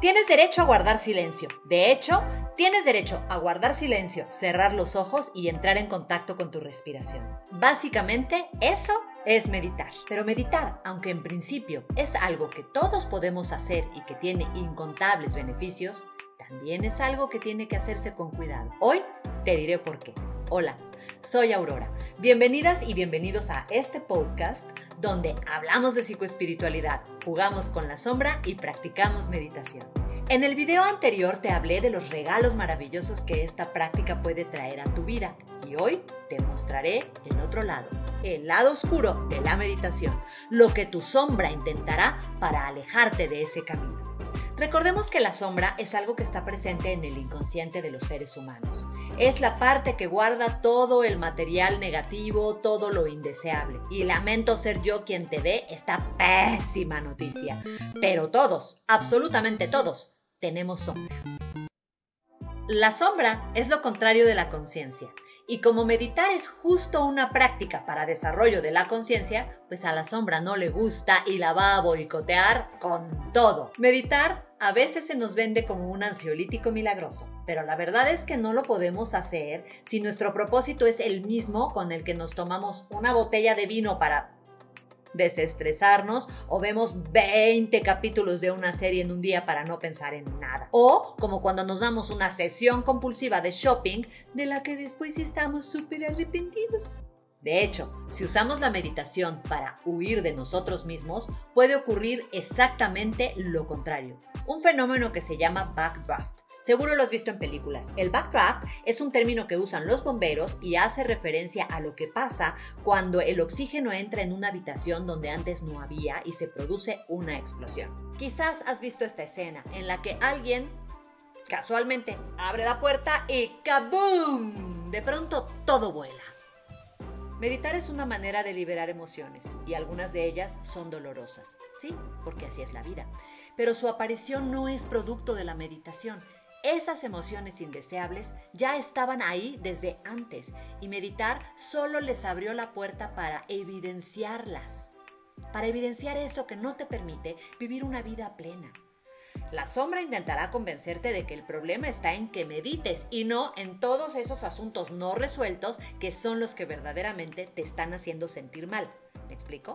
Tienes derecho a guardar silencio. De hecho, tienes derecho a guardar silencio, cerrar los ojos y entrar en contacto con tu respiración. Básicamente, eso es meditar. Pero meditar, aunque en principio es algo que todos podemos hacer y que tiene incontables beneficios, también es algo que tiene que hacerse con cuidado. Hoy te diré por qué. Hola, soy Aurora. Bienvenidas y bienvenidos a este podcast donde hablamos de psicoespiritualidad, jugamos con la sombra y practicamos meditación. En el video anterior te hablé de los regalos maravillosos que esta práctica puede traer a tu vida y hoy te mostraré el otro lado, el lado oscuro de la meditación, lo que tu sombra intentará para alejarte de ese camino. Recordemos que la sombra es algo que está presente en el inconsciente de los seres humanos. Es la parte que guarda todo el material negativo, todo lo indeseable. Y lamento ser yo quien te dé esta pésima noticia. Pero todos, absolutamente todos, tenemos sombra. La sombra es lo contrario de la conciencia. Y como meditar es justo una práctica para desarrollo de la conciencia, pues a la sombra no le gusta y la va a boicotear con todo. Meditar a veces se nos vende como un ansiolítico milagroso, pero la verdad es que no lo podemos hacer si nuestro propósito es el mismo con el que nos tomamos una botella de vino para desestresarnos o vemos 20 capítulos de una serie en un día para no pensar en nada. O como cuando nos damos una sesión compulsiva de shopping de la que después estamos súper arrepentidos. De hecho, si usamos la meditación para huir de nosotros mismos, puede ocurrir exactamente lo contrario, un fenómeno que se llama backdraft Seguro lo has visto en películas. El backdraft es un término que usan los bomberos y hace referencia a lo que pasa cuando el oxígeno entra en una habitación donde antes no había y se produce una explosión. Quizás has visto esta escena en la que alguien casualmente abre la puerta y ¡kaboom! De pronto todo vuela. Meditar es una manera de liberar emociones y algunas de ellas son dolorosas, ¿sí? Porque así es la vida. Pero su aparición no es producto de la meditación, esas emociones indeseables ya estaban ahí desde antes y meditar solo les abrió la puerta para evidenciarlas, para evidenciar eso que no te permite vivir una vida plena. La sombra intentará convencerte de que el problema está en que medites y no en todos esos asuntos no resueltos que son los que verdaderamente te están haciendo sentir mal. ¿Me explico?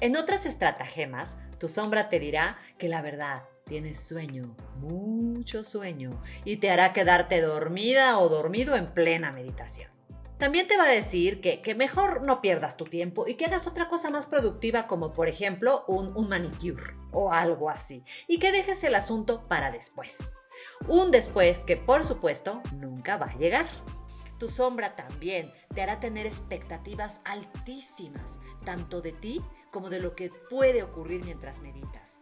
En otras estratagemas, tu sombra te dirá que la verdad, tienes sueño, mucho sueño, y te hará quedarte dormida o dormido en plena meditación. También te va a decir que, mejor no pierdas tu tiempo y que hagas otra cosa más productiva como por ejemplo un, un manicure o algo así, y que dejes el asunto para después. Un después que por supuesto nunca va a llegar. Tu sombra también te hará tener expectativas altísimas, tanto de ti como de lo que puede ocurrir mientras meditas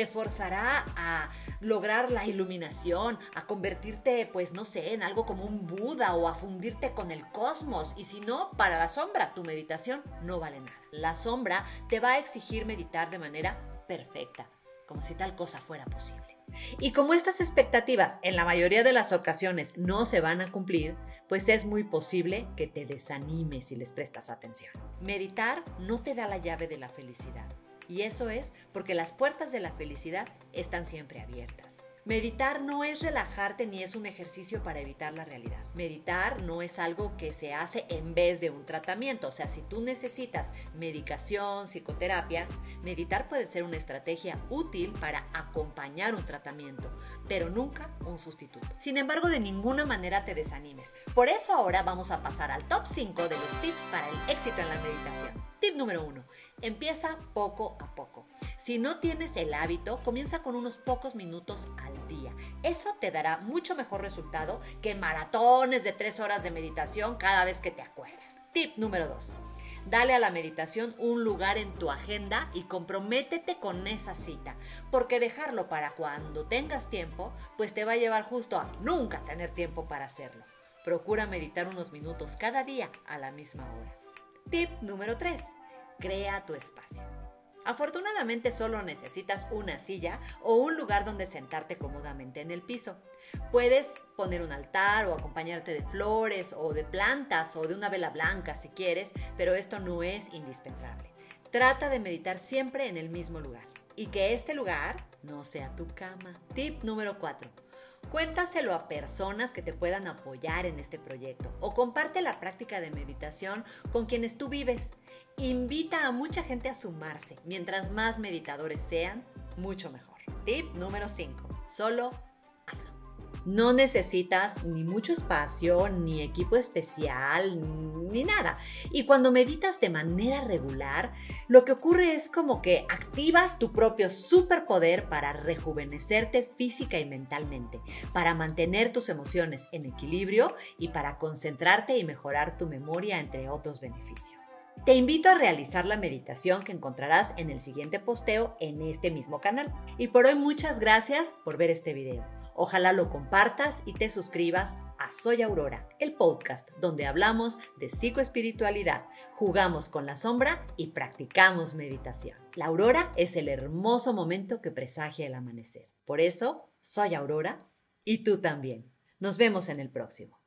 te forzará a lograr la iluminación, a convertirte, pues no sé, en algo como un Buda o a fundirte con el cosmos. Y si no, para la sombra, tu meditación no vale nada. La sombra te va a exigir meditar de manera perfecta, como si tal cosa fuera posible. Y como estas expectativas en la mayoría de las ocasiones no se van a cumplir, pues es muy posible que te desanimes si les prestas atención. Meditar no te da la llave de la felicidad y eso es porque las puertas de la felicidad están siempre abiertas. Meditar no es relajarte ni es un ejercicio para evitar la realidad. Meditar no es algo que se hace en vez de un tratamiento. O sea, si tú necesitas medicación, psicoterapia, meditar puede ser una estrategia útil para acompañar un tratamiento, pero nunca un sustituto. Sin embargo, de ninguna manera te desanimes. Por eso ahora vamos a pasar al top 5 de los tips para el éxito en la meditación. Tip número 1. Empieza poco a poco. Si no tienes el hábito, comienza con unos pocos minutos al día. Eso te dará mucho mejor resultado que maratones de 3 horas de meditación cada vez que te acuerdas. Tip número 2. Dale a la meditación un lugar en tu agenda y comprométete con esa cita, porque dejarlo para cuando tengas tiempo, pues te va a llevar justo a nunca tener tiempo para hacerlo. Procura meditar unos minutos cada día a la misma hora. Tip número 3 crea tu espacio. Afortunadamente solo necesitas una silla o un lugar donde sentarte cómodamente en el piso. Puedes poner un altar o acompañarte de flores o de plantas o de una vela blanca si quieres, pero esto no es indispensable. Trata de meditar siempre en el mismo lugar. y que este lugar no sea tu cama. Tip número 4. Cuéntaselo a personas que te puedan apoyar en este proyecto o comparte la práctica de meditación con quienes tú vives. Invita a mucha gente a sumarse. Mientras más meditadores sean, mucho mejor. Tip número 5. Solo. No necesitas ni mucho espacio, ni equipo especial, ni nada. Y cuando meditas de manera regular, lo que ocurre es como que activas tu propio superpoder para rejuvenecerte física y mentalmente, para mantener tus emociones en equilibrio y para concentrarte y mejorar tu memoria, entre otros beneficios. Te invito a realizar la meditación que encontrarás en el siguiente posteo en este mismo canal. Y por hoy muchas gracias por ver este video. Ojalá lo compartas y te suscribas a Soy Aurora, el podcast donde hablamos de psicoespiritualidad, jugamos con la sombra y practicamos meditación. La aurora es el hermoso momento que presagia el amanecer. Por eso, soy Aurora y tú también. Nos vemos en el próximo.